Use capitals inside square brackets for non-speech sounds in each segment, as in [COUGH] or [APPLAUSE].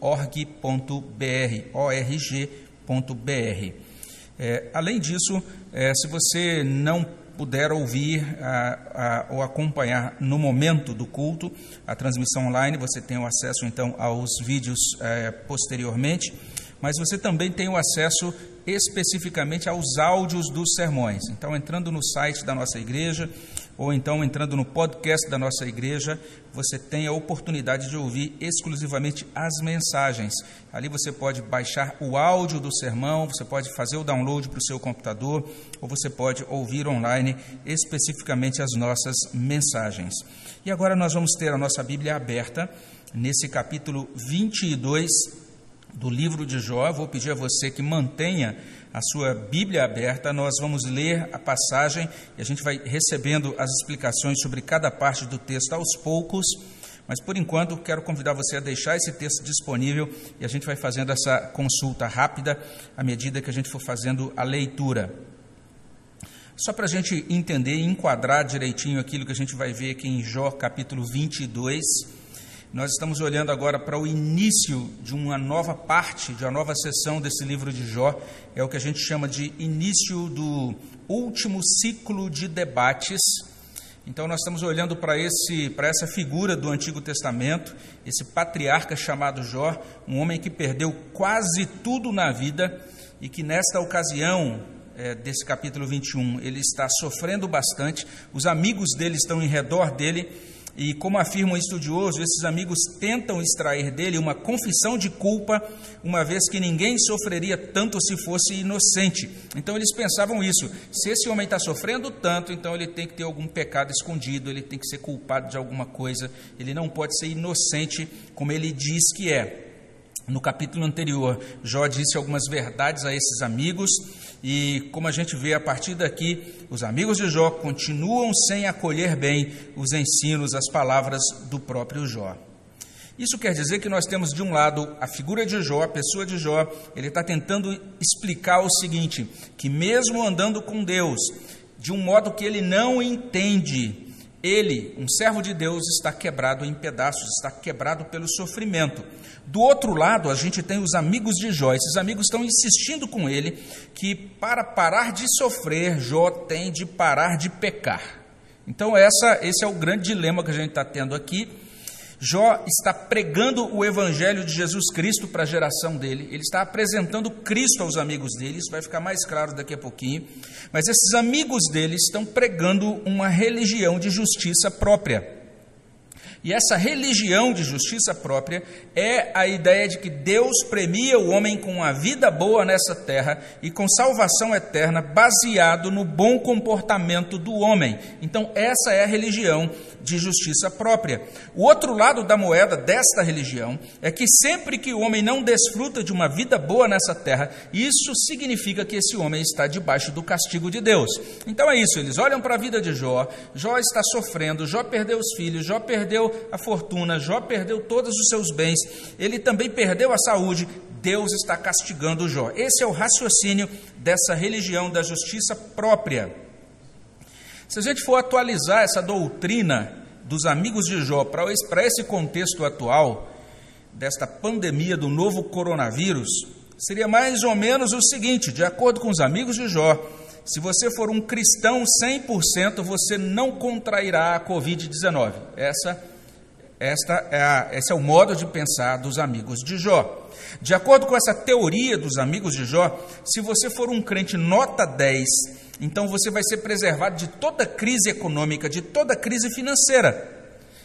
org.br. É, além disso, é, se você não puder ouvir a, a, ou acompanhar no momento do culto a transmissão online, você tem o acesso então aos vídeos é, posteriormente, mas você também tem o acesso especificamente aos áudios dos sermões. Então, entrando no site da nossa igreja, ou então entrando no podcast da nossa igreja, você tem a oportunidade de ouvir exclusivamente as mensagens. Ali você pode baixar o áudio do sermão, você pode fazer o download para o seu computador, ou você pode ouvir online especificamente as nossas mensagens. E agora nós vamos ter a nossa Bíblia aberta nesse capítulo 22 do livro de Jó. Vou pedir a você que mantenha a sua Bíblia aberta, nós vamos ler a passagem e a gente vai recebendo as explicações sobre cada parte do texto aos poucos. Mas por enquanto, quero convidar você a deixar esse texto disponível e a gente vai fazendo essa consulta rápida à medida que a gente for fazendo a leitura. Só para a gente entender e enquadrar direitinho aquilo que a gente vai ver aqui em Jó capítulo 22. Nós estamos olhando agora para o início de uma nova parte, de uma nova sessão desse livro de Jó. É o que a gente chama de início do último ciclo de debates. Então nós estamos olhando para esse para essa figura do Antigo Testamento, esse patriarca chamado Jó, um homem que perdeu quase tudo na vida e que nesta ocasião é, desse capítulo 21 ele está sofrendo bastante. Os amigos dele estão em redor dele e como afirma um estudioso, esses amigos tentam extrair dele uma confissão de culpa, uma vez que ninguém sofreria tanto se fosse inocente. Então eles pensavam isso: se esse homem está sofrendo tanto, então ele tem que ter algum pecado escondido, ele tem que ser culpado de alguma coisa, ele não pode ser inocente como ele diz que é. No capítulo anterior, Jó disse algumas verdades a esses amigos, e como a gente vê a partir daqui, os amigos de Jó continuam sem acolher bem os ensinos, as palavras do próprio Jó. Isso quer dizer que nós temos de um lado a figura de Jó, a pessoa de Jó, ele está tentando explicar o seguinte: que mesmo andando com Deus, de um modo que ele não entende, ele, um servo de Deus, está quebrado em pedaços, está quebrado pelo sofrimento. Do outro lado, a gente tem os amigos de Jó. Esses amigos estão insistindo com ele que para parar de sofrer, Jó tem de parar de pecar. Então, essa, esse é o grande dilema que a gente está tendo aqui. Jó está pregando o evangelho de Jesus Cristo para a geração dele, ele está apresentando Cristo aos amigos dele, isso vai ficar mais claro daqui a pouquinho. Mas esses amigos dele estão pregando uma religião de justiça própria. E essa religião de justiça própria é a ideia de que Deus premia o homem com uma vida boa nessa terra e com salvação eterna baseado no bom comportamento do homem. Então, essa é a religião de justiça própria. O outro lado da moeda desta religião é que sempre que o homem não desfruta de uma vida boa nessa terra, isso significa que esse homem está debaixo do castigo de Deus. Então é isso, eles olham para a vida de Jó, Jó está sofrendo, Jó perdeu os filhos, Jó perdeu a fortuna, Jó perdeu todos os seus bens, ele também perdeu a saúde, Deus está castigando Jó. Esse é o raciocínio dessa religião da justiça própria. Se a gente for atualizar essa doutrina dos amigos de Jó para esse contexto atual, desta pandemia do novo coronavírus, seria mais ou menos o seguinte: de acordo com os amigos de Jó, se você for um cristão 100%, você não contrairá a Covid-19. Essa esta é a, esse é o modo de pensar dos amigos de Jó. De acordo com essa teoria dos amigos de Jó, se você for um crente nota 10, então você vai ser preservado de toda crise econômica, de toda crise financeira.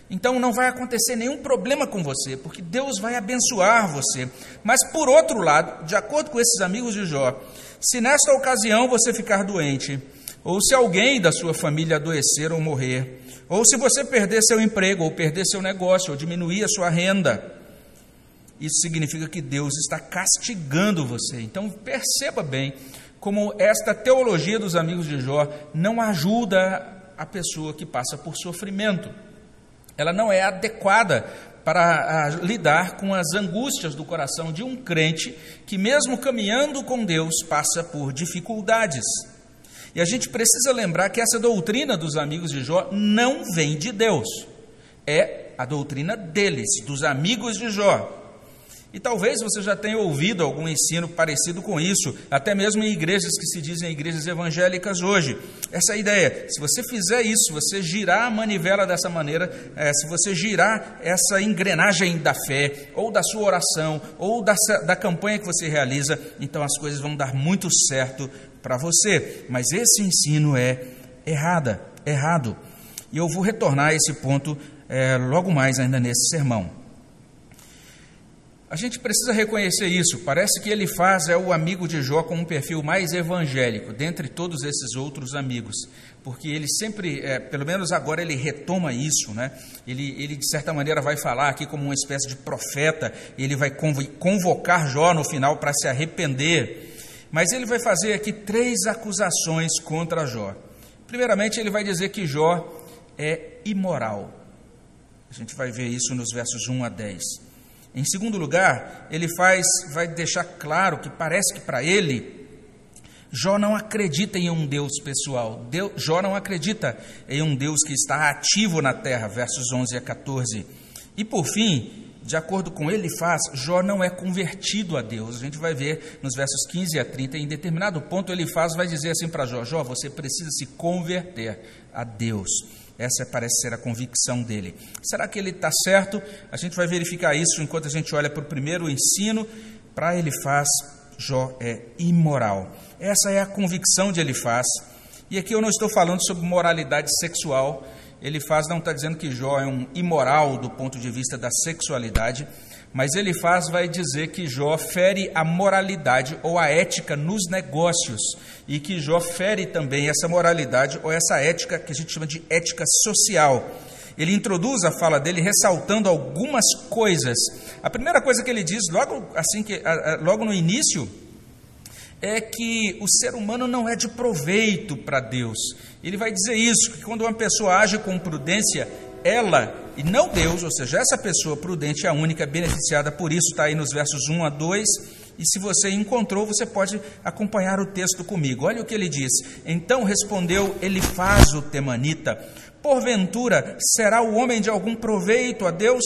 Então não vai acontecer nenhum problema com você, porque Deus vai abençoar você. Mas por outro lado, de acordo com esses amigos de Jó, se nesta ocasião você ficar doente, ou se alguém da sua família adoecer ou morrer, ou se você perder seu emprego, ou perder seu negócio, ou diminuir a sua renda, isso significa que Deus está castigando você. Então perceba bem como esta teologia dos amigos de Jó não ajuda a pessoa que passa por sofrimento. Ela não é adequada para lidar com as angústias do coração de um crente que, mesmo caminhando com Deus, passa por dificuldades. E a gente precisa lembrar que essa doutrina dos amigos de Jó não vem de Deus, é a doutrina deles, dos amigos de Jó. E talvez você já tenha ouvido algum ensino parecido com isso, até mesmo em igrejas que se dizem igrejas evangélicas hoje. Essa é ideia. Se você fizer isso, você girar a manivela dessa maneira, é, se você girar essa engrenagem da fé, ou da sua oração, ou da, da campanha que você realiza, então as coisas vão dar muito certo para você. Mas esse ensino é errada, errado. E eu vou retornar a esse ponto é, logo mais ainda nesse sermão. A gente precisa reconhecer isso. Parece que ele faz é o amigo de Jó com um perfil mais evangélico, dentre todos esses outros amigos, porque ele sempre, é, pelo menos agora, ele retoma isso, né? Ele, ele de certa maneira vai falar aqui como uma espécie de profeta. Ele vai convocar Jó no final para se arrepender. Mas ele vai fazer aqui três acusações contra Jó. Primeiramente, ele vai dizer que Jó é imoral. A gente vai ver isso nos versos 1 a 10. Em segundo lugar, ele faz, vai deixar claro que parece que para ele Jó não acredita em um Deus pessoal. Jó não acredita em um Deus que está ativo na terra, versos 11 a 14. E por fim, de acordo com ele faz, Jó não é convertido a Deus. A gente vai ver nos versos 15 a 30, em determinado ponto ele faz, vai dizer assim para Jó: Jó, você precisa se converter a Deus. Essa parece ser a convicção dele. Será que ele está certo? A gente vai verificar isso enquanto a gente olha para o primeiro ensino. Para ele faz, Jó é imoral. Essa é a convicção de ele faz. E aqui eu não estou falando sobre moralidade sexual. Ele faz não está dizendo que Jó é um imoral do ponto de vista da sexualidade mas ele faz vai dizer que Jó fere a moralidade ou a ética nos negócios e que Jó fere também essa moralidade ou essa ética que a gente chama de ética social. Ele introduz a fala dele ressaltando algumas coisas. A primeira coisa que ele diz logo assim que logo no início é que o ser humano não é de proveito para Deus. Ele vai dizer isso, que quando uma pessoa age com prudência, ela e não Deus, ou seja, essa pessoa prudente é a única beneficiada por isso, está aí nos versos 1 a 2. E se você encontrou, você pode acompanhar o texto comigo. Olha o que ele diz. Então respondeu Elifaz o temanita: Porventura será o homem de algum proveito a Deus?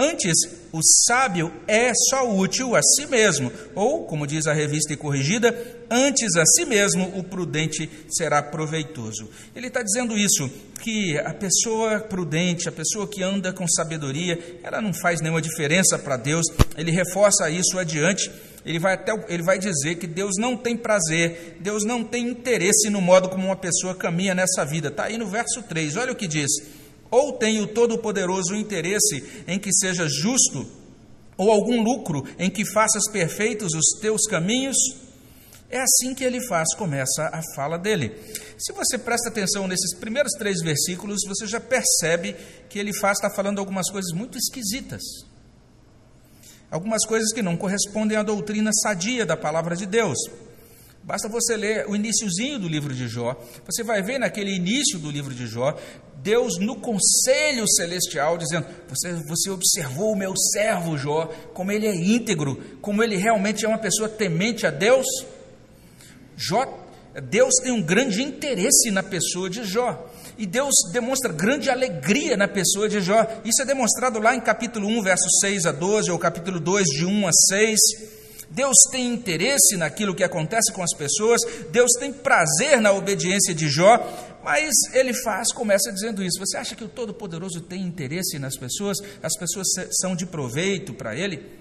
Antes, o sábio é só útil a si mesmo, ou, como diz a revista e corrigida, antes a si mesmo o prudente será proveitoso. Ele está dizendo isso, que a pessoa prudente, a pessoa que anda com sabedoria, ela não faz nenhuma diferença para Deus. Ele reforça isso adiante. Ele vai, até, ele vai dizer que Deus não tem prazer, Deus não tem interesse no modo como uma pessoa caminha nessa vida. Está aí no verso 3, olha o que diz. Ou tem o Todo-Poderoso interesse em que seja justo, ou algum lucro em que faças perfeitos os teus caminhos? É assim que ele faz, começa a fala dele. Se você presta atenção nesses primeiros três versículos, você já percebe que ele faz, está falando algumas coisas muito esquisitas. Algumas coisas que não correspondem à doutrina sadia da palavra de Deus. Basta você ler o iníciozinho do livro de Jó. Você vai ver naquele início do livro de Jó, Deus no conselho celestial dizendo: você, você observou o meu servo Jó, como ele é íntegro, como ele realmente é uma pessoa temente a Deus. Jó, Deus tem um grande interesse na pessoa de Jó. E Deus demonstra grande alegria na pessoa de Jó. Isso é demonstrado lá em capítulo 1, versos 6 a 12, ou capítulo 2, de 1 a 6. Deus tem interesse naquilo que acontece com as pessoas, Deus tem prazer na obediência de Jó, mas ele faz, começa dizendo isso. Você acha que o Todo-Poderoso tem interesse nas pessoas? As pessoas são de proveito para ele?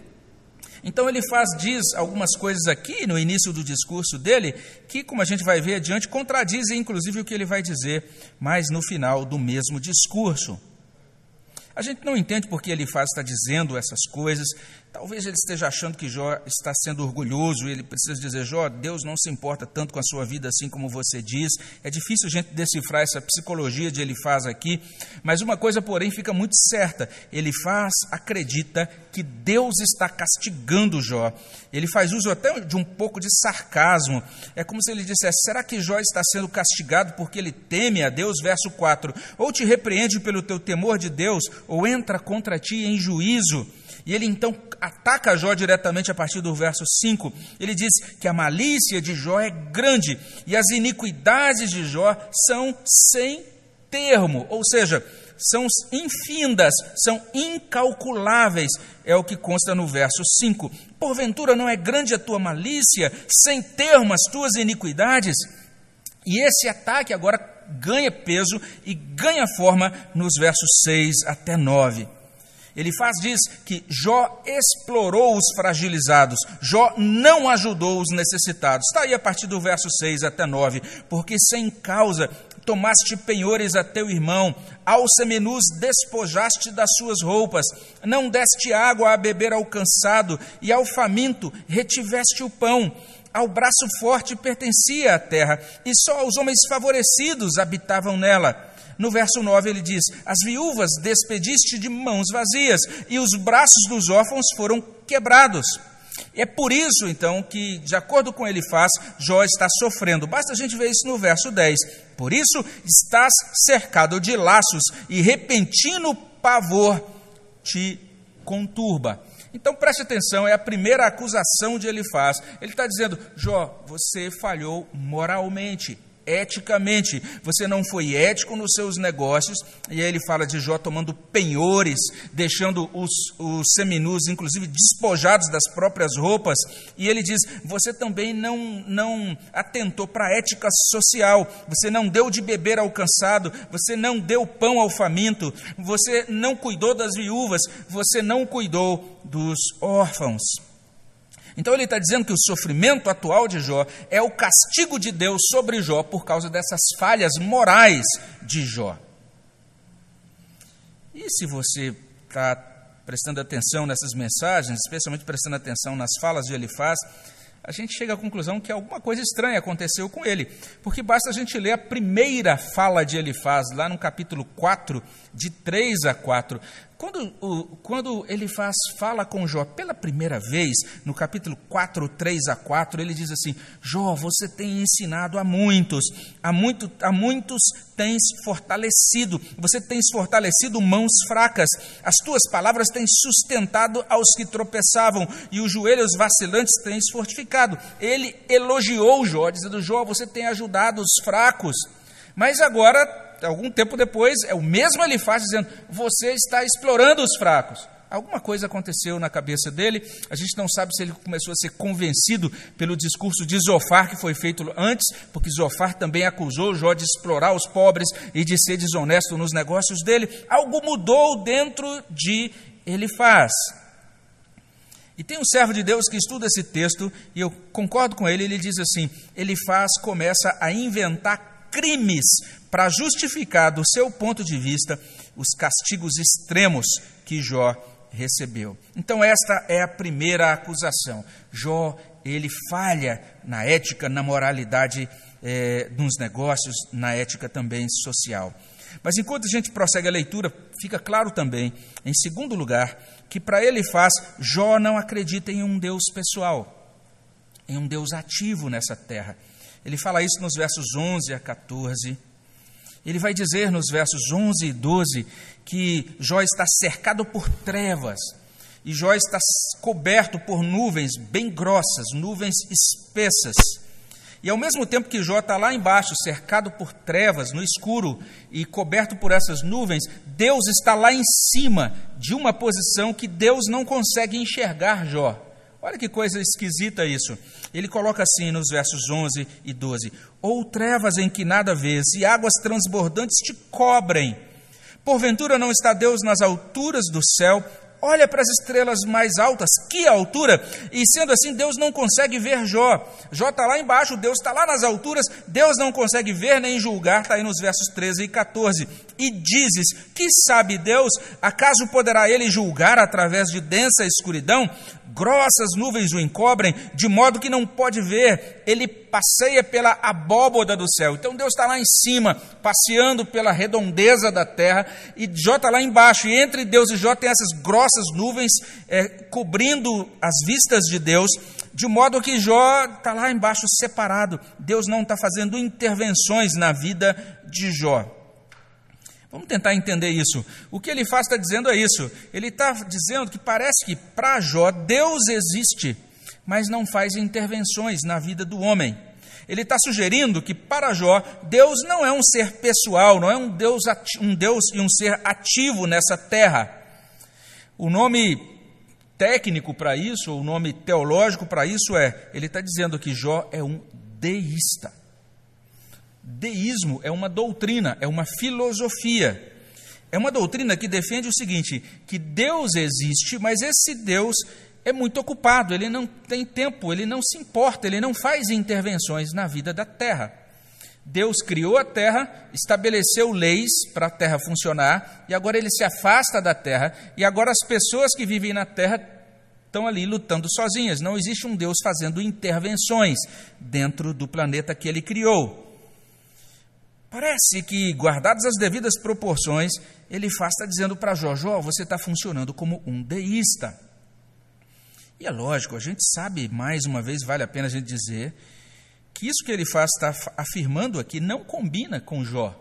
Então ele faz, diz algumas coisas aqui no início do discurso dele, que, como a gente vai ver adiante, contradizem inclusive o que ele vai dizer mais no final do mesmo discurso. A gente não entende porque ele faz está dizendo essas coisas, Talvez ele esteja achando que Jó está sendo orgulhoso, ele precisa dizer: Jó, Deus não se importa tanto com a sua vida assim como você diz. É difícil a gente decifrar essa psicologia de ele faz aqui, mas uma coisa, porém, fica muito certa: ele faz, acredita que Deus está castigando Jó. Ele faz uso até de um pouco de sarcasmo. É como se ele dissesse: será que Jó está sendo castigado porque ele teme a Deus? Verso 4: ou te repreende pelo teu temor de Deus, ou entra contra ti em juízo. E ele então ataca Jó diretamente a partir do verso 5. Ele diz que a malícia de Jó é grande e as iniquidades de Jó são sem termo. Ou seja, são infindas, são incalculáveis, é o que consta no verso 5. Porventura não é grande a tua malícia, sem termo as tuas iniquidades? E esse ataque agora ganha peso e ganha forma nos versos 6 até 9. Ele faz diz que Jó explorou os fragilizados, Jó não ajudou os necessitados. Está aí a partir do verso 6 até 9. Porque sem causa tomaste penhores a teu irmão, ao semenus despojaste das suas roupas, não deste água a beber ao cansado, e ao faminto retiveste o pão. Ao braço forte pertencia a terra, e só os homens favorecidos habitavam nela. No verso 9 ele diz: As viúvas despediste de mãos vazias, e os braços dos órfãos foram quebrados. É por isso, então, que, de acordo com ele faz, Jó está sofrendo. Basta a gente ver isso no verso 10. Por isso estás cercado de laços, e repentino pavor te conturba. Então preste atenção, é a primeira acusação de Elifaz. Ele está dizendo: Jó, você falhou moralmente eticamente. Você não foi ético nos seus negócios. E aí ele fala de Jó tomando penhores, deixando os, os seminus, inclusive, despojados das próprias roupas. E ele diz: Você também não, não atentou para a ética social. Você não deu de beber ao cansado. Você não deu pão ao faminto. Você não cuidou das viúvas. Você não cuidou dos órfãos. Então ele está dizendo que o sofrimento atual de Jó é o castigo de Deus sobre Jó por causa dessas falhas morais de Jó. E se você está prestando atenção nessas mensagens, especialmente prestando atenção nas falas de Elifaz, a gente chega à conclusão que alguma coisa estranha aconteceu com ele, porque basta a gente ler a primeira fala de Elifaz, lá no capítulo 4, de 3 a 4. Quando, o, quando ele faz, fala com Jó pela primeira vez, no capítulo 4, 3 a 4, ele diz assim: Jó, você tem ensinado a muitos, a, muito, a muitos tens fortalecido, você tens fortalecido mãos fracas, as tuas palavras tens sustentado aos que tropeçavam, e os joelhos vacilantes tens fortificado. Ele elogiou Jó, dizendo: Jó, você tem ajudado os fracos. Mas agora algum tempo depois, é o mesmo ele faz dizendo: Você está explorando os fracos. Alguma coisa aconteceu na cabeça dele, a gente não sabe se ele começou a ser convencido pelo discurso de Zofar que foi feito antes, porque Zofar também acusou Jó de explorar os pobres e de ser desonesto nos negócios dele. Algo mudou dentro de ele faz. E tem um servo de Deus que estuda esse texto, e eu concordo com ele, ele diz assim: ele faz, começa a inventar crimes para justificar, do seu ponto de vista, os castigos extremos que Jó recebeu. Então, esta é a primeira acusação. Jó, ele falha na ética, na moralidade é, nos negócios, na ética também social. Mas enquanto a gente prossegue a leitura, fica claro também, em segundo lugar, que para ele faz, Jó não acredita em um Deus pessoal, em um Deus ativo nessa terra. Ele fala isso nos versos 11 a 14. Ele vai dizer nos versos 11 e 12 que Jó está cercado por trevas e Jó está coberto por nuvens bem grossas, nuvens espessas. E ao mesmo tempo que Jó está lá embaixo, cercado por trevas, no escuro e coberto por essas nuvens, Deus está lá em cima de uma posição que Deus não consegue enxergar Jó. Olha que coisa esquisita isso. Ele coloca assim nos versos 11 e 12: Ou trevas em que nada vês, e águas transbordantes te cobrem. Porventura não está Deus nas alturas do céu, olha para as estrelas mais altas, que altura! E sendo assim, Deus não consegue ver Jó. Jó está lá embaixo, Deus está lá nas alturas, Deus não consegue ver nem julgar, está aí nos versos 13 e 14. E dizes: Que sabe Deus? Acaso poderá ele julgar através de densa escuridão? Grossas nuvens o encobrem, de modo que não pode ver. Ele passeia pela abóboda do céu. Então Deus está lá em cima, passeando pela redondeza da terra, e Jó está lá embaixo. E entre Deus e Jó tem essas grossas nuvens é, cobrindo as vistas de Deus, de modo que Jó está lá embaixo separado. Deus não está fazendo intervenções na vida de Jó. Vamos tentar entender isso. O que ele faz está dizendo é isso. Ele está dizendo que parece que para Jó Deus existe, mas não faz intervenções na vida do homem. Ele está sugerindo que para Jó, Deus não é um ser pessoal, não é um Deus, um Deus e um ser ativo nessa terra. O nome técnico para isso, o nome teológico para isso é, ele está dizendo que Jó é um deísta. Deísmo é uma doutrina, é uma filosofia. É uma doutrina que defende o seguinte: que Deus existe, mas esse Deus é muito ocupado, ele não tem tempo, ele não se importa, ele não faz intervenções na vida da terra. Deus criou a terra, estabeleceu leis para a terra funcionar, e agora ele se afasta da terra, e agora as pessoas que vivem na terra estão ali lutando sozinhas. Não existe um Deus fazendo intervenções dentro do planeta que ele criou. Parece que, guardadas as devidas proporções, ele faz está dizendo para Jó, Jó, você está funcionando como um deísta. E é lógico, a gente sabe, mais uma vez, vale a pena a gente dizer, que isso que ele faz está afirmando aqui não combina com Jó.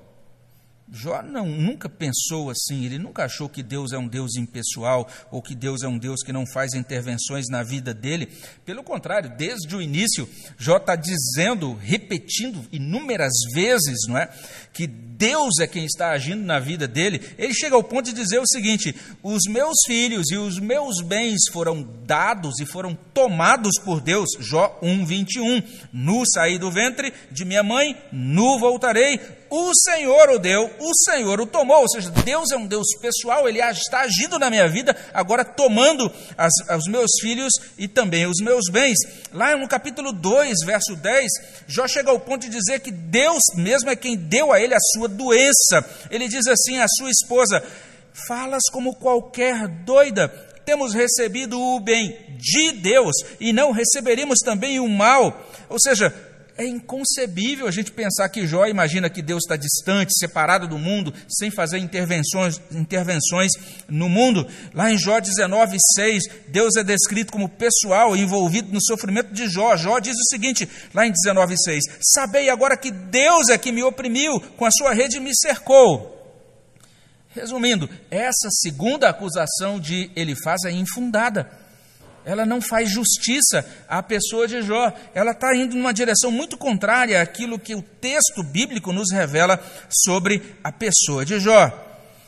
Jó não, nunca pensou assim, ele nunca achou que Deus é um Deus impessoal ou que Deus é um Deus que não faz intervenções na vida dele. Pelo contrário, desde o início, Jó está dizendo, repetindo inúmeras vezes, não é? Que Deus é quem está agindo na vida dele. Ele chega ao ponto de dizer o seguinte: os meus filhos e os meus bens foram dados e foram tomados por Deus. Jó 1, 21. Nu saí do ventre de minha mãe, nu voltarei o Senhor o deu, o Senhor o tomou. Ou seja, Deus é um Deus pessoal, Ele está agindo na minha vida, agora tomando as, os meus filhos e também os meus bens. Lá no capítulo 2, verso 10, Jó chega ao ponto de dizer que Deus mesmo é quem deu a ele a sua doença. Ele diz assim à sua esposa: Falas como qualquer doida, temos recebido o bem de Deus e não receberíamos também o mal. Ou seja, é inconcebível a gente pensar que Jó imagina que Deus está distante, separado do mundo, sem fazer intervenções, intervenções no mundo. Lá em Jó 19, 6, Deus é descrito como pessoal envolvido no sofrimento de Jó. Jó diz o seguinte, lá em 19, 6: Sabei agora que Deus é que me oprimiu, com a sua rede me cercou. Resumindo, essa segunda acusação de Elifaz é infundada ela não faz justiça à pessoa de Jó. Ela está indo numa direção muito contrária àquilo que o texto bíblico nos revela sobre a pessoa de Jó.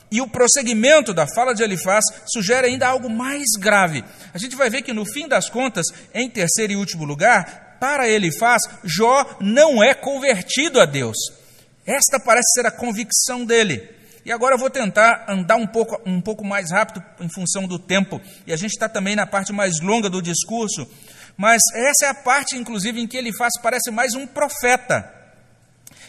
E o prosseguimento da fala de Elifaz sugere ainda algo mais grave. A gente vai ver que, no fim das contas, em terceiro e último lugar, para Elifaz, Jó não é convertido a Deus. Esta parece ser a convicção dele. E agora eu vou tentar andar um pouco, um pouco mais rápido em função do tempo. E a gente está também na parte mais longa do discurso. Mas essa é a parte, inclusive, em que ele faz, parece mais um profeta.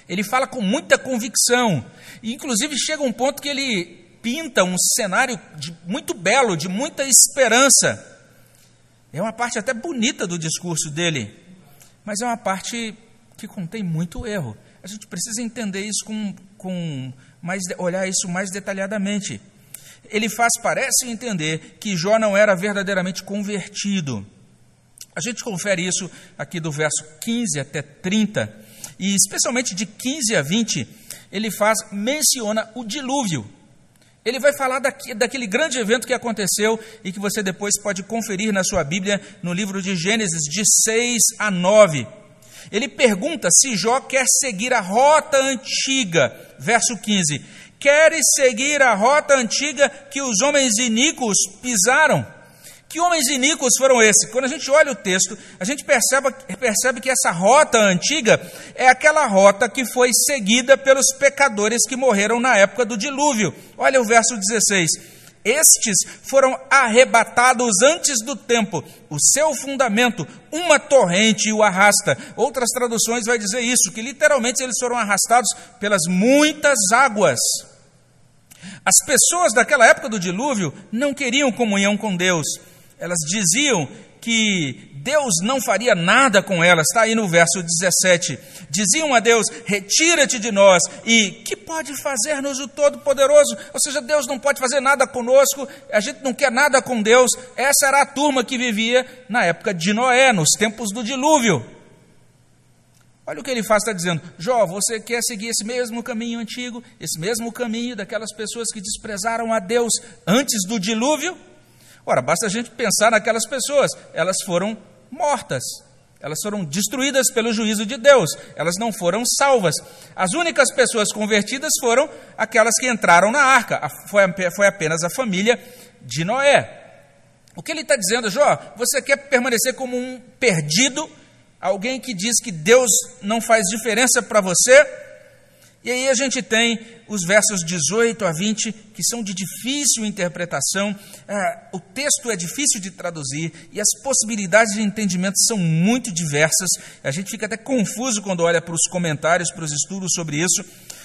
Ele fala com muita convicção. E, inclusive, chega um ponto que ele pinta um cenário de, muito belo, de muita esperança. É uma parte até bonita do discurso dele. Mas é uma parte que contém muito erro. A gente precisa entender isso com, com mais, olhar isso mais detalhadamente. Ele faz, parece entender que Jó não era verdadeiramente convertido. A gente confere isso aqui do verso 15 até 30, e especialmente de 15 a 20, ele faz, menciona o dilúvio. Ele vai falar daqui, daquele grande evento que aconteceu e que você depois pode conferir na sua Bíblia, no livro de Gênesis, de 6 a 9. Ele pergunta se Jó quer seguir a rota antiga. Verso 15: Queres seguir a rota antiga que os homens iníquos pisaram? Que homens iníquos foram esses? Quando a gente olha o texto, a gente percebe, percebe que essa rota antiga é aquela rota que foi seguida pelos pecadores que morreram na época do dilúvio. Olha o verso 16. Estes foram arrebatados antes do tempo. O seu fundamento, uma torrente o arrasta. Outras traduções vai dizer isso, que literalmente eles foram arrastados pelas muitas águas. As pessoas daquela época do dilúvio não queriam comunhão com Deus. Elas diziam que Deus não faria nada com elas, está aí no verso 17. Diziam a Deus: Retira-te de nós, e que pode fazer-nos o Todo-Poderoso? Ou seja, Deus não pode fazer nada conosco, a gente não quer nada com Deus. Essa era a turma que vivia na época de Noé, nos tempos do dilúvio. Olha o que ele faz, está dizendo: Jó, você quer seguir esse mesmo caminho antigo, esse mesmo caminho daquelas pessoas que desprezaram a Deus antes do dilúvio? Ora, basta a gente pensar naquelas pessoas, elas foram mortas. Elas foram destruídas pelo juízo de Deus, elas não foram salvas. As únicas pessoas convertidas foram aquelas que entraram na arca, foi, foi apenas a família de Noé. O que ele está dizendo, Jó? Você quer permanecer como um perdido, alguém que diz que Deus não faz diferença para você? E aí a gente tem os versos 18 a 20, que são de difícil interpretação, ah, o texto é difícil de traduzir e as possibilidades de entendimento são muito diversas. A gente fica até confuso quando olha para os comentários, para os estudos sobre isso.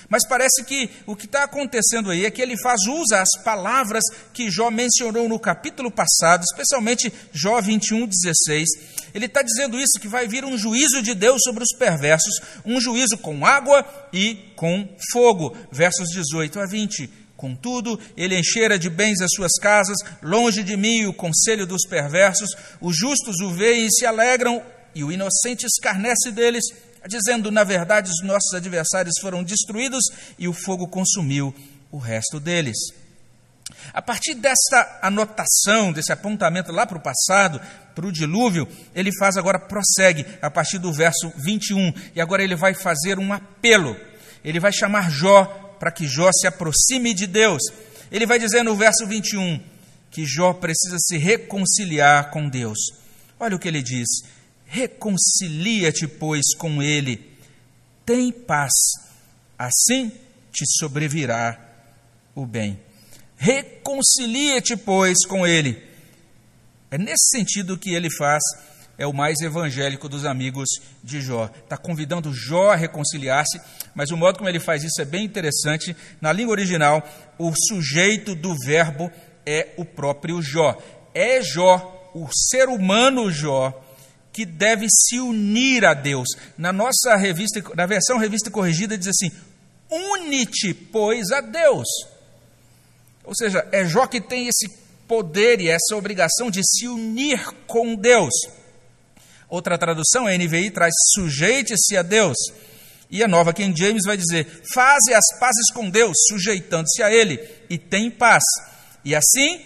Mas parece que o que está acontecendo aí é que ele faz uso as palavras que Jó mencionou no capítulo passado, especialmente Jó 21, 16. Ele está dizendo isso, que vai vir um juízo de Deus sobre os perversos, um juízo com água e com fogo. Versos 18 a 20. Contudo, ele enchera de bens as suas casas, longe de mim o conselho dos perversos, os justos o veem e se alegram, e o inocente escarnece deles dizendo: na verdade, os nossos adversários foram destruídos e o fogo consumiu o resto deles. A partir desta anotação, desse apontamento lá para o passado, para o dilúvio, ele faz agora, prossegue, a partir do verso 21, e agora ele vai fazer um apelo. Ele vai chamar Jó para que Jó se aproxime de Deus. Ele vai dizer no verso 21 que Jó precisa se reconciliar com Deus. Olha o que ele diz: Reconcilia-te, pois, com ele, tem paz, assim te sobrevirá o bem. Reconcilia-te, pois, com ele. É nesse sentido que ele faz, é o mais evangélico dos amigos de Jó. Está convidando Jó a reconciliar-se, mas o modo como ele faz isso é bem interessante. Na língua original, o sujeito do verbo é o próprio Jó. É Jó, o ser humano Jó, que deve se unir a Deus. Na nossa revista, na versão revista corrigida diz assim: "Une-te, pois, a Deus". Ou seja, é Jó que tem esse poder e essa obrigação de se unir com Deus. Outra tradução, a NVI traz sujeite-se a Deus. E a nova King James vai dizer: faze as pazes com Deus, sujeitando-se a Ele, e tem paz. E assim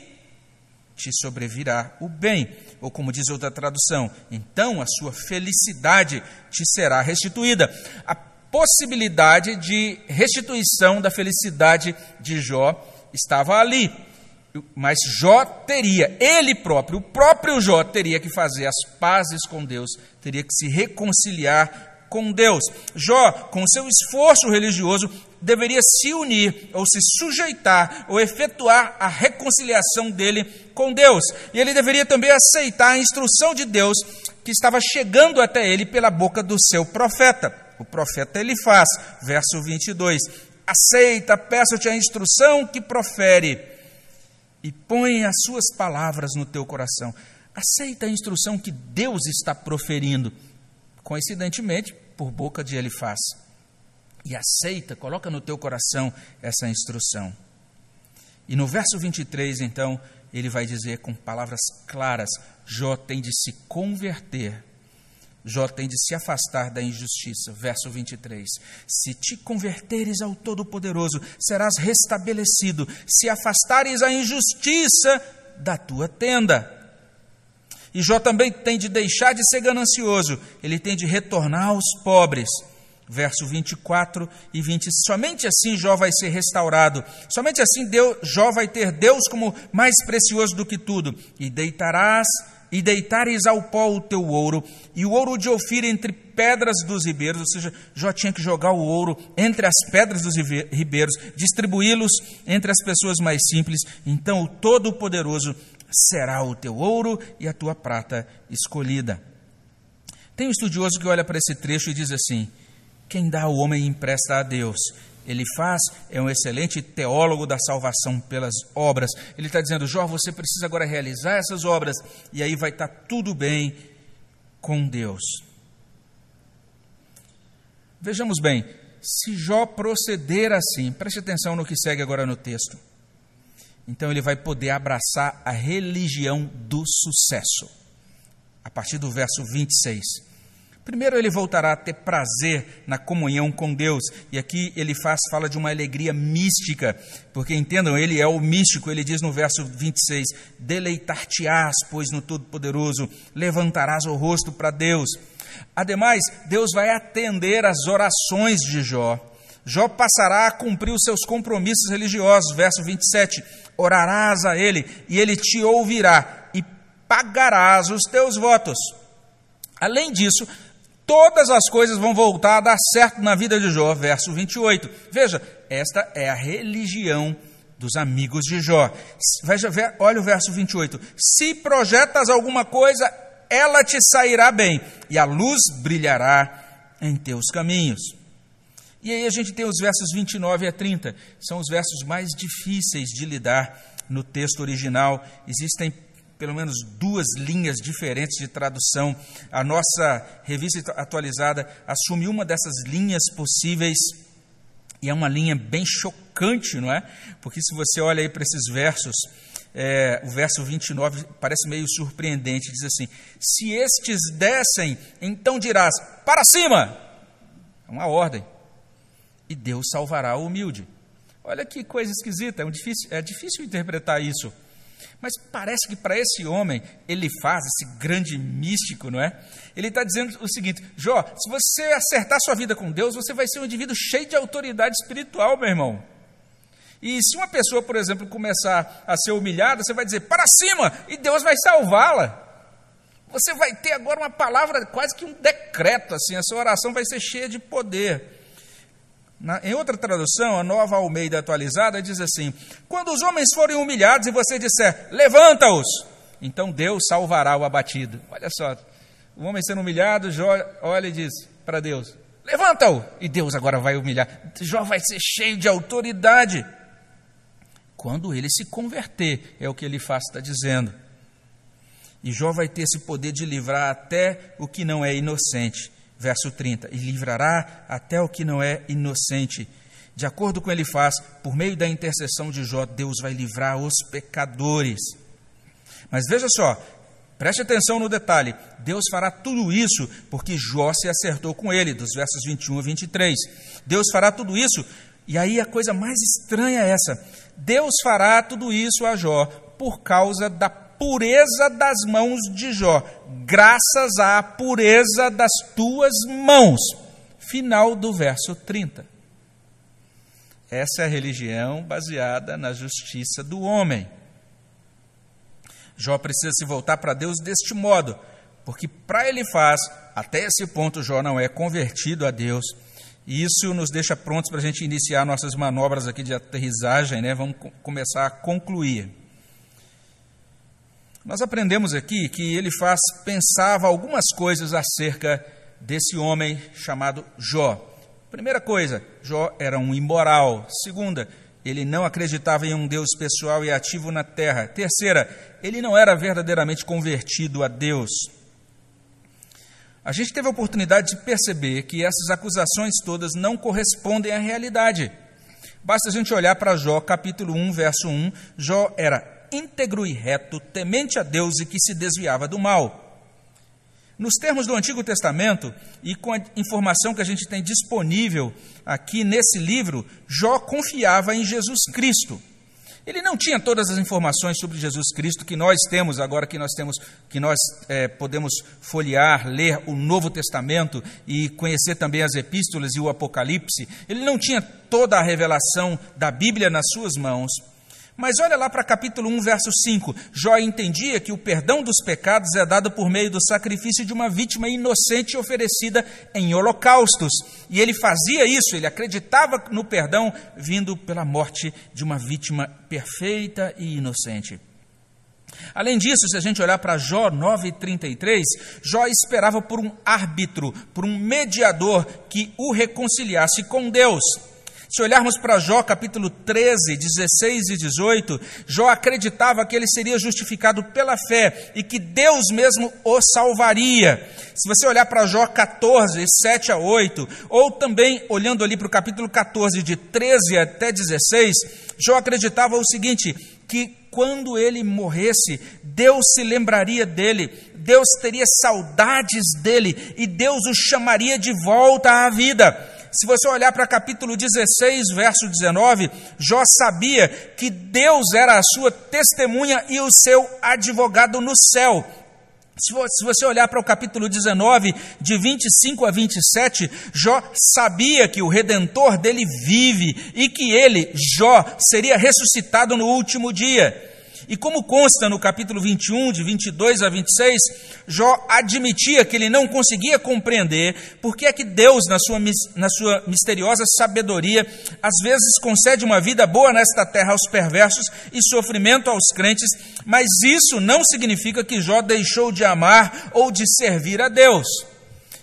te sobrevirá o bem ou como diz outra tradução, então a sua felicidade te será restituída. A possibilidade de restituição da felicidade de Jó estava ali. Mas Jó teria, ele próprio, o próprio Jó teria que fazer as pazes com Deus, teria que se reconciliar com Deus. Jó, com seu esforço religioso, deveria se unir, ou se sujeitar, ou efetuar a reconciliação dele com Deus. E ele deveria também aceitar a instrução de Deus que estava chegando até ele pela boca do seu profeta. O profeta ele faz, verso 22. Aceita, peço-te a instrução que profere e põe as suas palavras no teu coração. Aceita a instrução que Deus está proferindo coincidentemente, por boca de Elifaz. E aceita, coloca no teu coração essa instrução. E no verso 23, então, ele vai dizer com palavras claras: Jó tem de se converter, Jó tem de se afastar da injustiça. Verso 23: Se te converteres ao Todo-Poderoso, serás restabelecido, se afastares a injustiça da tua tenda. E Jó também tem de deixar de ser ganancioso, ele tem de retornar aos pobres. Verso 24 e 20. Somente assim Jó vai ser restaurado. Somente assim Deus, Jó vai ter Deus como mais precioso do que tudo. E deitarás e deitares ao pó o teu ouro, e o ouro de Ofir entre pedras dos ribeiros, ou seja, Jó tinha que jogar o ouro entre as pedras dos ribeiros, distribuí-los entre as pessoas mais simples. Então o Todo-Poderoso será o teu ouro e a tua prata escolhida. Tem um estudioso que olha para esse trecho e diz assim: quem dá ao homem empresta a Deus. Ele faz, é um excelente teólogo da salvação pelas obras. Ele está dizendo, Jó, você precisa agora realizar essas obras, e aí vai estar tudo bem com Deus. Vejamos bem, se Jó proceder assim, preste atenção no que segue agora no texto. Então ele vai poder abraçar a religião do sucesso. A partir do verso 26. Primeiro, ele voltará a ter prazer na comunhão com Deus. E aqui ele faz, fala de uma alegria mística, porque entendam, ele é o místico. Ele diz no verso 26: Deleitar-te-ás, pois no Todo-Poderoso, levantarás o rosto para Deus. Ademais, Deus vai atender às orações de Jó. Jó passará a cumprir os seus compromissos religiosos. Verso 27: Orarás a ele, e ele te ouvirá, e pagarás os teus votos. Além disso, todas as coisas vão voltar a dar certo na vida de Jó. Verso 28. Veja, esta é a religião dos amigos de Jó. Veja, olha o verso 28. Se projetas alguma coisa, ela te sairá bem, e a luz brilhará em teus caminhos. E aí a gente tem os versos 29 a 30, são os versos mais difíceis de lidar no texto original. Existem pelo menos duas linhas diferentes de tradução. A nossa revista atualizada assume uma dessas linhas possíveis e é uma linha bem chocante, não é? Porque se você olha aí para esses versos, é, o verso 29 parece meio surpreendente. Diz assim: Se estes descem, então dirás, para cima! É uma ordem e Deus salvará o humilde. Olha que coisa esquisita, é, um difícil, é difícil interpretar isso. Mas parece que para esse homem, ele faz, esse grande místico, não é? Ele está dizendo o seguinte: Jó, se você acertar sua vida com Deus, você vai ser um indivíduo cheio de autoridade espiritual, meu irmão. E se uma pessoa, por exemplo, começar a ser humilhada, você vai dizer para cima e Deus vai salvá-la. Você vai ter agora uma palavra, quase que um decreto, assim, a sua oração vai ser cheia de poder. Em outra tradução, a nova Almeida atualizada diz assim: Quando os homens forem humilhados e você disser, levanta-os, então Deus salvará o abatido. Olha só, o homem sendo humilhado, Jó olha e diz para Deus: levanta-o, e Deus agora vai humilhar. Jó vai ser cheio de autoridade. Quando ele se converter, é o que ele faz, está dizendo. E Jó vai ter esse poder de livrar até o que não é inocente verso 30, e livrará até o que não é inocente. De acordo com ele faz, por meio da intercessão de Jó, Deus vai livrar os pecadores. Mas veja só, preste atenção no detalhe: Deus fará tudo isso porque Jó se acertou com ele, dos versos 21 a 23. Deus fará tudo isso, e aí a coisa mais estranha é essa: Deus fará tudo isso a Jó por causa da pureza das mãos de Jó, graças à pureza das tuas mãos. Final do verso 30. Essa é a religião baseada na justiça do homem. Jó precisa se voltar para Deus deste modo, porque para ele faz, até esse ponto, Jó não é convertido a Deus. E isso nos deixa prontos para a gente iniciar nossas manobras aqui de aterrissagem, né? Vamos começar a concluir. Nós aprendemos aqui que ele faz pensava algumas coisas acerca desse homem chamado Jó. Primeira coisa, Jó era um imoral. Segunda, ele não acreditava em um Deus pessoal e ativo na terra. Terceira, ele não era verdadeiramente convertido a Deus. A gente teve a oportunidade de perceber que essas acusações todas não correspondem à realidade. Basta a gente olhar para Jó, capítulo 1, verso 1. Jó era íntegro e reto, temente a Deus e que se desviava do mal. Nos termos do Antigo Testamento e com a informação que a gente tem disponível aqui nesse livro, Jó confiava em Jesus Cristo. Ele não tinha todas as informações sobre Jesus Cristo que nós temos agora que nós temos que nós é, podemos folhear, ler o Novo Testamento e conhecer também as Epístolas e o Apocalipse. Ele não tinha toda a revelação da Bíblia nas suas mãos. Mas olha lá para capítulo 1, verso 5. Jó entendia que o perdão dos pecados é dado por meio do sacrifício de uma vítima inocente oferecida em holocaustos. E ele fazia isso, ele acreditava no perdão vindo pela morte de uma vítima perfeita e inocente. Além disso, se a gente olhar para Jó 9,33, Jó esperava por um árbitro, por um mediador que o reconciliasse com Deus. Se olharmos para Jó capítulo 13, 16 e 18, Jó acreditava que ele seria justificado pela fé e que Deus mesmo o salvaria. Se você olhar para Jó 14, 7 a 8, ou também olhando ali para o capítulo 14, de 13 até 16, Jó acreditava o seguinte: que quando ele morresse, Deus se lembraria dele, Deus teria saudades dele e Deus o chamaria de volta à vida. Se você olhar para capítulo 16, verso 19, Jó sabia que Deus era a sua testemunha e o seu advogado no céu. Se você olhar para o capítulo 19, de 25 a 27, Jó sabia que o redentor dele vive e que ele, Jó, seria ressuscitado no último dia. E como consta no capítulo 21, de 22 a 26, Jó admitia que ele não conseguia compreender por que é que Deus, na sua, na sua misteriosa sabedoria, às vezes concede uma vida boa nesta terra aos perversos e sofrimento aos crentes, mas isso não significa que Jó deixou de amar ou de servir a Deus.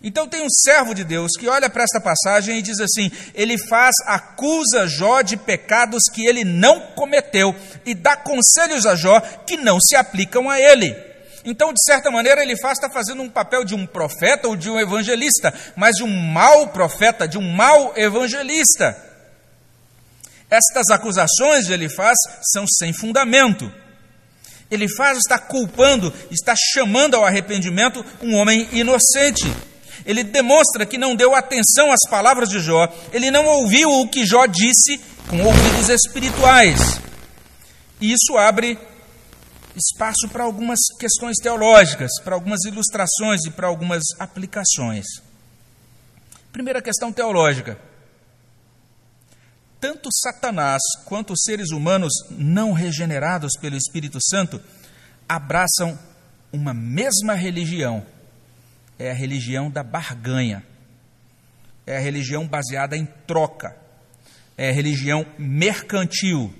Então tem um servo de Deus que olha para esta passagem e diz assim: ele faz, acusa Jó de pecados que ele não cometeu e dá conselhos a Jó que não se aplicam a ele. Então, de certa maneira, ele faz está fazendo um papel de um profeta ou de um evangelista, mas de um mau profeta, de um mau evangelista. Estas acusações que ele faz são sem fundamento. Ele faz, está culpando, está chamando ao arrependimento um homem inocente ele demonstra que não deu atenção às palavras de Jó, ele não ouviu o que Jó disse com ouvidos espirituais. E isso abre espaço para algumas questões teológicas, para algumas ilustrações e para algumas aplicações. Primeira questão teológica. Tanto Satanás quanto os seres humanos não regenerados pelo Espírito Santo abraçam uma mesma religião é a religião da barganha, é a religião baseada em troca, é a religião mercantil.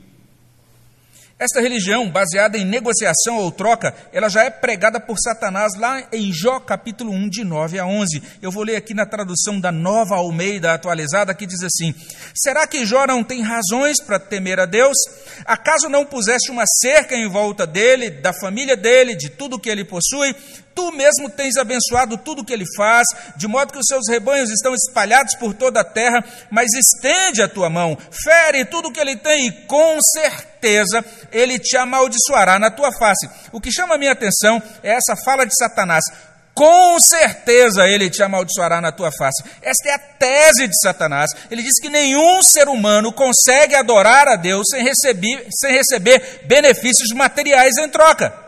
Esta religião, baseada em negociação ou troca, ela já é pregada por Satanás lá em Jó capítulo 1, de 9 a 11. Eu vou ler aqui na tradução da Nova Almeida atualizada, que diz assim: Será que Jó não tem razões para temer a Deus? Acaso não puseste uma cerca em volta dele, da família dele, de tudo que ele possui? Tu mesmo tens abençoado tudo o que ele faz, de modo que os seus rebanhos estão espalhados por toda a terra, mas estende a tua mão, fere tudo o que ele tem, e com certeza ele te amaldiçoará na tua face. O que chama a minha atenção é essa fala de Satanás. Com certeza ele te amaldiçoará na tua face. Esta é a tese de Satanás. Ele diz que nenhum ser humano consegue adorar a Deus sem receber, sem receber benefícios materiais em troca.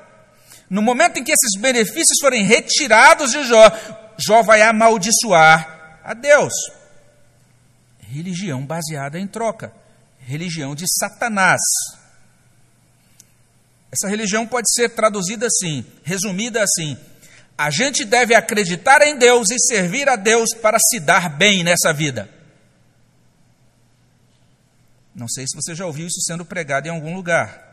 No momento em que esses benefícios forem retirados de Jó, Jó vai amaldiçoar a Deus. Religião baseada em troca, religião de Satanás. Essa religião pode ser traduzida assim, resumida assim: a gente deve acreditar em Deus e servir a Deus para se dar bem nessa vida. Não sei se você já ouviu isso sendo pregado em algum lugar.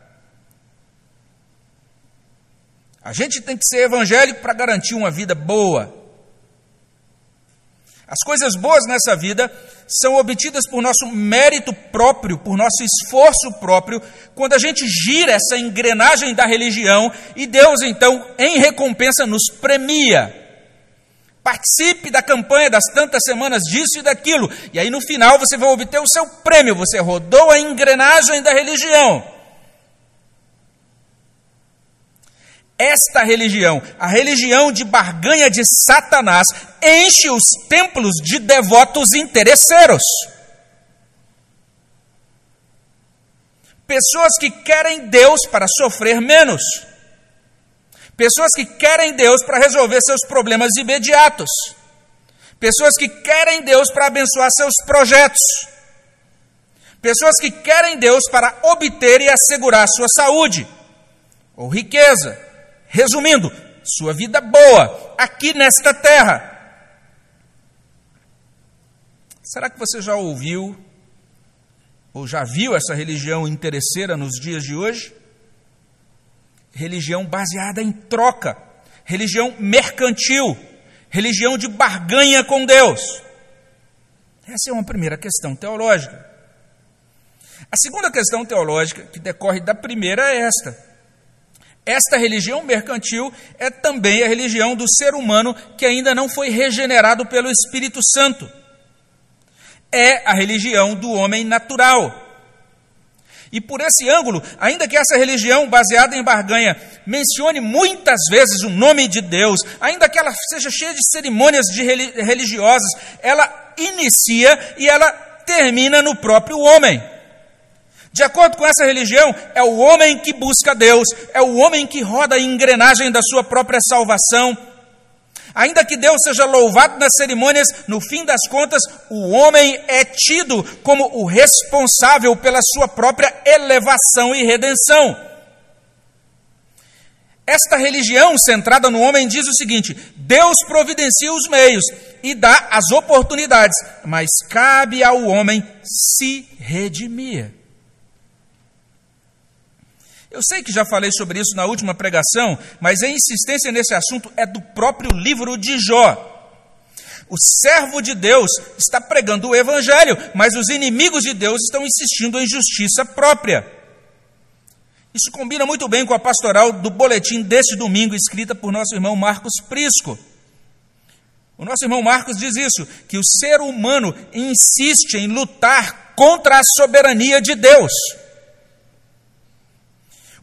A gente tem que ser evangélico para garantir uma vida boa. As coisas boas nessa vida são obtidas por nosso mérito próprio, por nosso esforço próprio, quando a gente gira essa engrenagem da religião e Deus, então, em recompensa, nos premia. Participe da campanha das tantas semanas disso e daquilo, e aí no final você vai obter o seu prêmio. Você rodou a engrenagem da religião. Esta religião, a religião de barganha de Satanás, enche os templos de devotos interesseiros. Pessoas que querem Deus para sofrer menos. Pessoas que querem Deus para resolver seus problemas imediatos. Pessoas que querem Deus para abençoar seus projetos. Pessoas que querem Deus para obter e assegurar sua saúde ou riqueza Resumindo, sua vida boa aqui nesta terra. Será que você já ouviu ou já viu essa religião interesseira nos dias de hoje? Religião baseada em troca, religião mercantil, religião de barganha com Deus. Essa é uma primeira questão teológica. A segunda questão teológica que decorre da primeira é esta: esta religião mercantil é também a religião do ser humano que ainda não foi regenerado pelo Espírito Santo. É a religião do homem natural. E por esse ângulo, ainda que essa religião baseada em barganha mencione muitas vezes o nome de Deus, ainda que ela seja cheia de cerimônias de religiosas, ela inicia e ela termina no próprio homem. De acordo com essa religião, é o homem que busca Deus, é o homem que roda a engrenagem da sua própria salvação, Ainda que Deus seja louvado nas cerimônias, no fim das contas, o homem é tido como o responsável pela sua própria elevação e redenção. Esta religião centrada no homem diz o seguinte: Deus providencia os meios e dá as oportunidades, mas cabe ao homem se redimir. Eu sei que já falei sobre isso na última pregação, mas a insistência nesse assunto é do próprio livro de Jó. O servo de Deus está pregando o evangelho, mas os inimigos de Deus estão insistindo em justiça própria. Isso combina muito bem com a pastoral do boletim deste domingo, escrita por nosso irmão Marcos Prisco. O nosso irmão Marcos diz isso: que o ser humano insiste em lutar contra a soberania de Deus.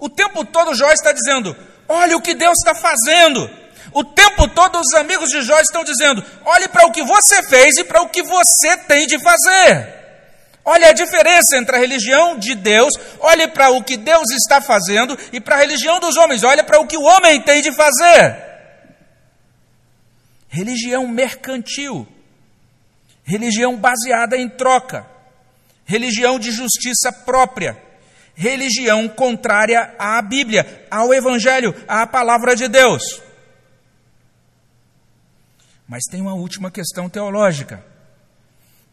O tempo todo Jó está dizendo: olha o que Deus está fazendo. O tempo todo os amigos de Jó estão dizendo: olhe para o que você fez e para o que você tem de fazer. Olha a diferença entre a religião de Deus, olhe para o que Deus está fazendo, e para a religião dos homens, olha para o que o homem tem de fazer. Religião mercantil, religião baseada em troca, religião de justiça própria religião contrária à Bíblia, ao Evangelho, à palavra de Deus. Mas tem uma última questão teológica.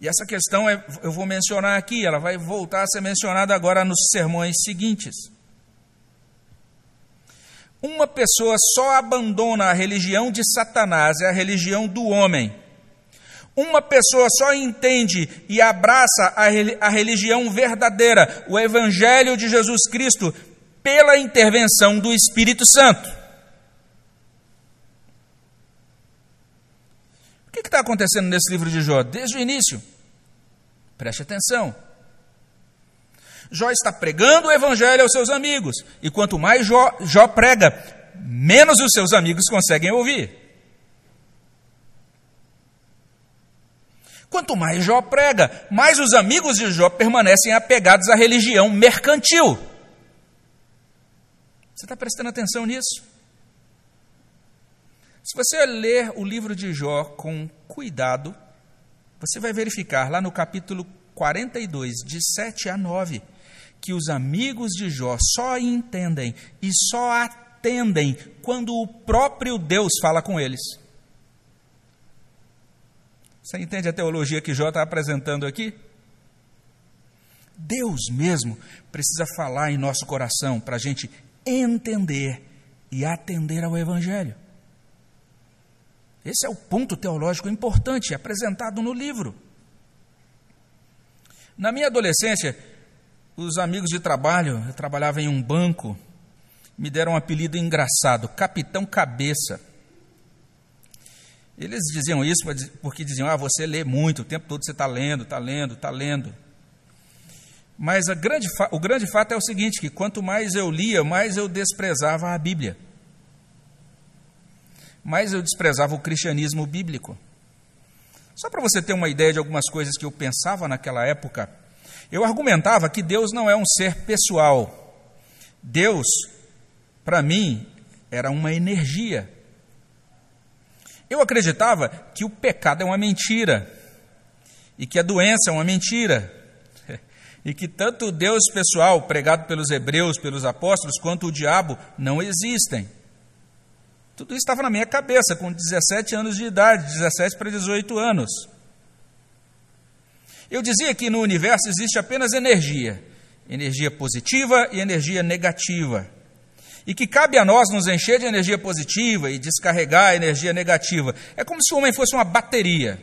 E essa questão é, eu vou mencionar aqui, ela vai voltar a ser mencionada agora nos sermões seguintes. Uma pessoa só abandona a religião de Satanás, é a religião do homem, uma pessoa só entende e abraça a religião verdadeira, o Evangelho de Jesus Cristo, pela intervenção do Espírito Santo. O que está acontecendo nesse livro de Jó? Desde o início. Preste atenção. Jó está pregando o Evangelho aos seus amigos. E quanto mais Jó, Jó prega, menos os seus amigos conseguem ouvir. Quanto mais Jó prega, mais os amigos de Jó permanecem apegados à religião mercantil. Você está prestando atenção nisso? Se você ler o livro de Jó com cuidado, você vai verificar lá no capítulo 42, de 7 a 9, que os amigos de Jó só entendem e só atendem quando o próprio Deus fala com eles. Você entende a teologia que Jó está apresentando aqui? Deus mesmo precisa falar em nosso coração para a gente entender e atender ao Evangelho. Esse é o ponto teológico importante apresentado no livro. Na minha adolescência, os amigos de trabalho, eu trabalhava em um banco, me deram um apelido engraçado, Capitão Cabeça. Eles diziam isso porque diziam: ah, você lê muito, o tempo todo você está lendo, está lendo, está lendo. Mas grande, o grande fato é o seguinte: que quanto mais eu lia, mais eu desprezava a Bíblia. Mais eu desprezava o cristianismo bíblico. Só para você ter uma ideia de algumas coisas que eu pensava naquela época, eu argumentava que Deus não é um ser pessoal. Deus, para mim, era uma energia. Eu acreditava que o pecado é uma mentira, e que a doença é uma mentira, [LAUGHS] e que tanto o Deus pessoal, pregado pelos hebreus, pelos apóstolos, quanto o diabo não existem. Tudo isso estava na minha cabeça, com 17 anos de idade, 17 para 18 anos. Eu dizia que no universo existe apenas energia, energia positiva e energia negativa e que cabe a nós nos encher de energia positiva e descarregar a energia negativa. É como se o homem fosse uma bateria.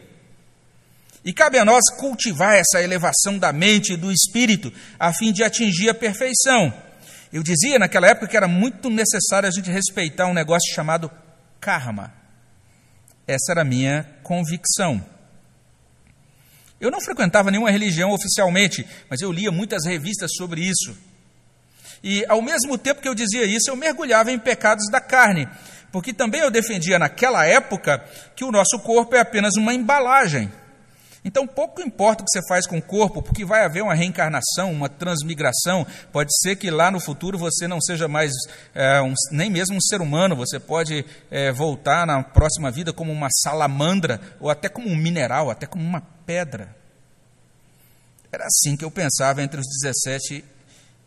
E cabe a nós cultivar essa elevação da mente e do espírito a fim de atingir a perfeição. Eu dizia naquela época que era muito necessário a gente respeitar um negócio chamado karma. Essa era a minha convicção. Eu não frequentava nenhuma religião oficialmente, mas eu lia muitas revistas sobre isso. E ao mesmo tempo que eu dizia isso, eu mergulhava em pecados da carne, porque também eu defendia naquela época que o nosso corpo é apenas uma embalagem. Então, pouco importa o que você faz com o corpo, porque vai haver uma reencarnação, uma transmigração. Pode ser que lá no futuro você não seja mais é, um, nem mesmo um ser humano, você pode é, voltar na próxima vida como uma salamandra, ou até como um mineral, até como uma pedra. Era assim que eu pensava entre os 17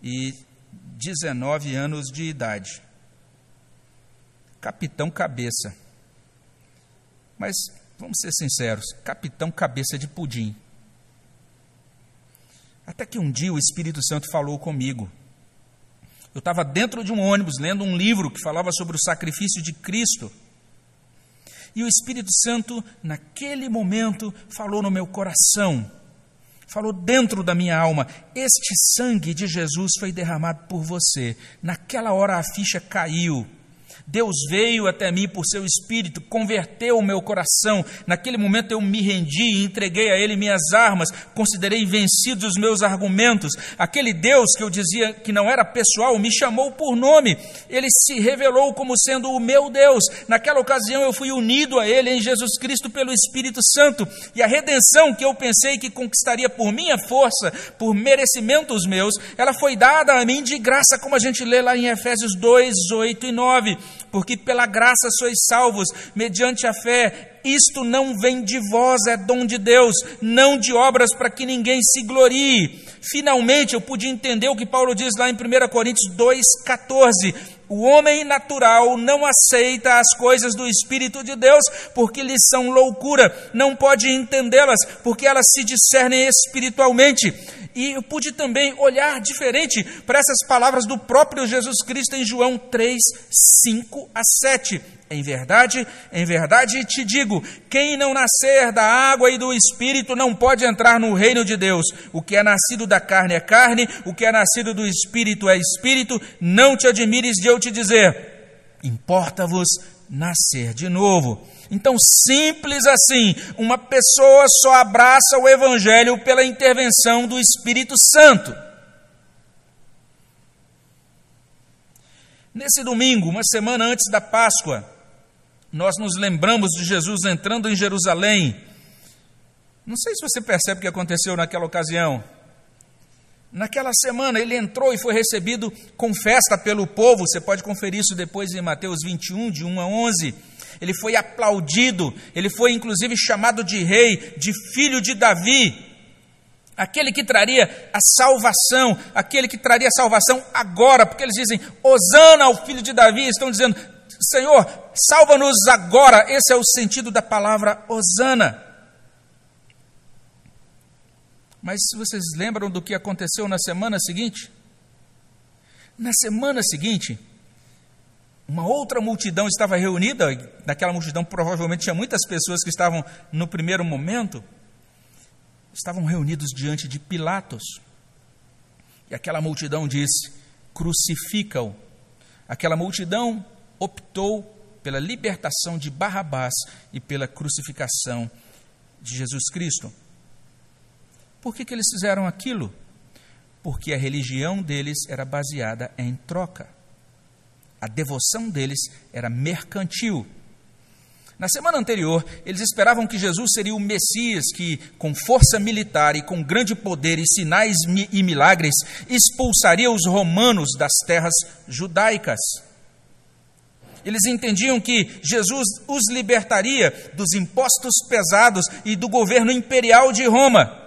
e 19 anos de idade. Capitão Cabeça. Mas vamos ser sinceros, capitão cabeça de pudim. Até que um dia o Espírito Santo falou comigo. Eu estava dentro de um ônibus lendo um livro que falava sobre o sacrifício de Cristo. E o Espírito Santo, naquele momento, falou no meu coração, falou dentro da minha alma: Este sangue de Jesus foi derramado por você. Naquela hora a ficha caiu. Deus veio até mim por seu espírito, converteu o meu coração. Naquele momento eu me rendi e entreguei a Ele minhas armas, considerei vencidos os meus argumentos. Aquele Deus que eu dizia que não era pessoal me chamou por nome. Ele se revelou como sendo o meu Deus. Naquela ocasião eu fui unido a Ele em Jesus Cristo pelo Espírito Santo. E a redenção que eu pensei que conquistaria por minha força, por merecimentos meus, ela foi dada a mim de graça, como a gente lê lá em Efésios 2, 8 e 9 porque pela graça sois salvos, mediante a fé. Isto não vem de vós, é dom de Deus, não de obras para que ninguém se glorie. Finalmente eu pude entender o que Paulo diz lá em 1 Coríntios 2,14. O homem natural não aceita as coisas do Espírito de Deus, porque lhes são loucura, não pode entendê-las, porque elas se discernem espiritualmente. E eu pude também olhar diferente para essas palavras do próprio Jesus Cristo em João 3, 5 a 7. Em verdade, em verdade te digo: quem não nascer da água e do espírito não pode entrar no reino de Deus. O que é nascido da carne é carne, o que é nascido do espírito é espírito. Não te admires de eu te dizer: importa-vos nascer de novo. Então, simples assim, uma pessoa só abraça o Evangelho pela intervenção do Espírito Santo. Nesse domingo, uma semana antes da Páscoa, nós nos lembramos de Jesus entrando em Jerusalém. Não sei se você percebe o que aconteceu naquela ocasião. Naquela semana ele entrou e foi recebido com festa pelo povo. Você pode conferir isso depois em Mateus 21, de 1 a 11 ele foi aplaudido, ele foi inclusive chamado de rei, de filho de Davi, aquele que traria a salvação, aquele que traria a salvação agora, porque eles dizem, Osana ao filho de Davi, estão dizendo, Senhor, salva-nos agora, esse é o sentido da palavra Osana. Mas vocês lembram do que aconteceu na semana seguinte? Na semana seguinte, uma outra multidão estava reunida, naquela multidão provavelmente tinha muitas pessoas que estavam no primeiro momento, estavam reunidos diante de Pilatos. E aquela multidão disse: crucifica-o. Aquela multidão optou pela libertação de Barrabás e pela crucificação de Jesus Cristo. Por que, que eles fizeram aquilo? Porque a religião deles era baseada em troca. A devoção deles era mercantil. Na semana anterior, eles esperavam que Jesus seria o Messias que, com força militar e com grande poder e sinais e milagres, expulsaria os romanos das terras judaicas. Eles entendiam que Jesus os libertaria dos impostos pesados e do governo imperial de Roma.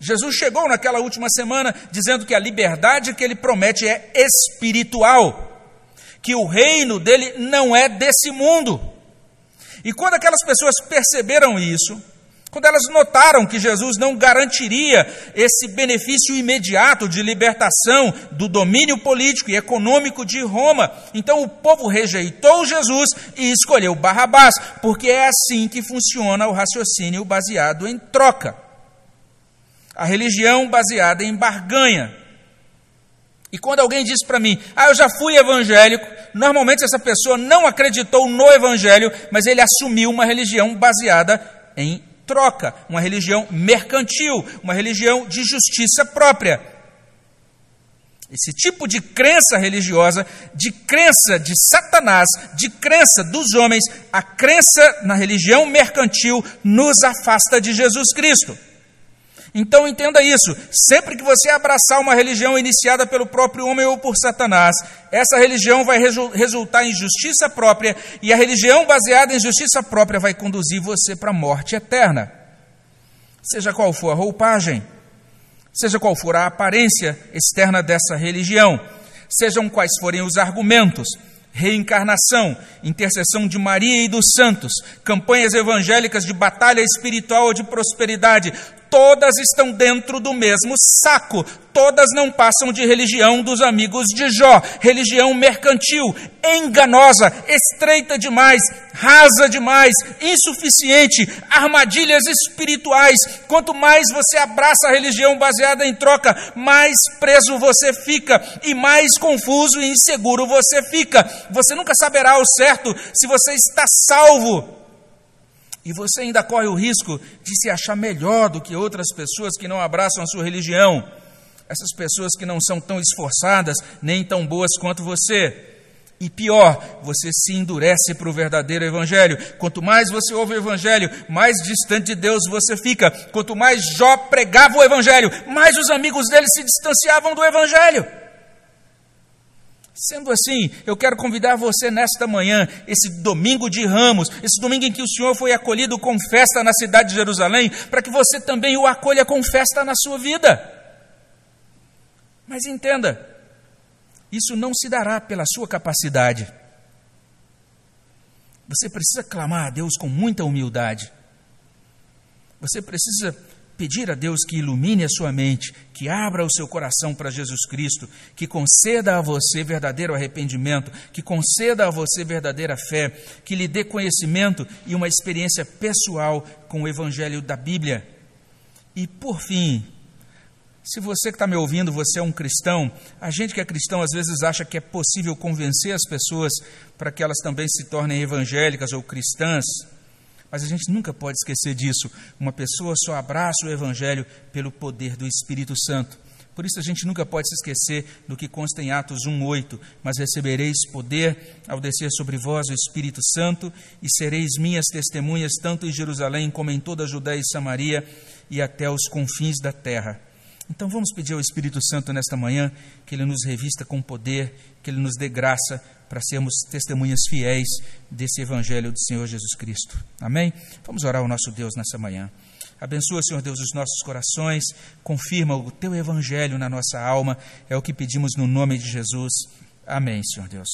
Jesus chegou naquela última semana dizendo que a liberdade que ele promete é espiritual que o reino dele não é desse mundo. E quando aquelas pessoas perceberam isso, quando elas notaram que Jesus não garantiria esse benefício imediato de libertação do domínio político e econômico de Roma, então o povo rejeitou Jesus e escolheu Barrabás, porque é assim que funciona o raciocínio baseado em troca. A religião baseada em barganha. E quando alguém diz para mim, ah, eu já fui evangélico, normalmente essa pessoa não acreditou no evangelho, mas ele assumiu uma religião baseada em troca, uma religião mercantil, uma religião de justiça própria. Esse tipo de crença religiosa, de crença de Satanás, de crença dos homens, a crença na religião mercantil nos afasta de Jesus Cristo. Então entenda isso: sempre que você abraçar uma religião iniciada pelo próprio homem ou por Satanás, essa religião vai resultar em justiça própria, e a religião baseada em justiça própria vai conduzir você para a morte eterna. Seja qual for a roupagem, seja qual for a aparência externa dessa religião, sejam quais forem os argumentos, reencarnação, intercessão de Maria e dos santos, campanhas evangélicas de batalha espiritual ou de prosperidade, todas estão dentro do mesmo saco. Todas não passam de religião dos amigos de Jó, religião mercantil, enganosa, estreita demais, rasa demais, insuficiente, armadilhas espirituais. Quanto mais você abraça a religião baseada em troca, mais preso você fica e mais confuso e inseguro você fica. Você nunca saberá ao certo se você está salvo e você ainda corre o risco de se achar melhor do que outras pessoas que não abraçam a sua religião. Essas pessoas que não são tão esforçadas nem tão boas quanto você. E pior, você se endurece para o verdadeiro Evangelho. Quanto mais você ouve o Evangelho, mais distante de Deus você fica. Quanto mais Jó pregava o Evangelho, mais os amigos dele se distanciavam do Evangelho. Sendo assim, eu quero convidar você nesta manhã, esse domingo de ramos, esse domingo em que o Senhor foi acolhido com festa na cidade de Jerusalém, para que você também o acolha com festa na sua vida. Mas entenda, isso não se dará pela sua capacidade. Você precisa clamar a Deus com muita humildade. Você precisa pedir a Deus que ilumine a sua mente, que abra o seu coração para Jesus Cristo, que conceda a você verdadeiro arrependimento, que conceda a você verdadeira fé, que lhe dê conhecimento e uma experiência pessoal com o Evangelho da Bíblia. E, por fim, se você que está me ouvindo, você é um cristão, a gente que é cristão às vezes acha que é possível convencer as pessoas para que elas também se tornem evangélicas ou cristãs. Mas a gente nunca pode esquecer disso. Uma pessoa só abraça o Evangelho pelo poder do Espírito Santo. Por isso a gente nunca pode se esquecer do que consta em Atos 1:8, mas recebereis poder ao descer sobre vós o Espírito Santo e sereis minhas testemunhas tanto em Jerusalém como em toda a Judéia e Samaria e até os confins da terra. Então vamos pedir ao Espírito Santo nesta manhã que ele nos revista com poder, que ele nos dê graça para sermos testemunhas fiéis desse Evangelho do Senhor Jesus Cristo. Amém? Vamos orar ao nosso Deus nessa manhã. Abençoa, Senhor Deus, os nossos corações, confirma o teu Evangelho na nossa alma, é o que pedimos no nome de Jesus. Amém, Senhor Deus.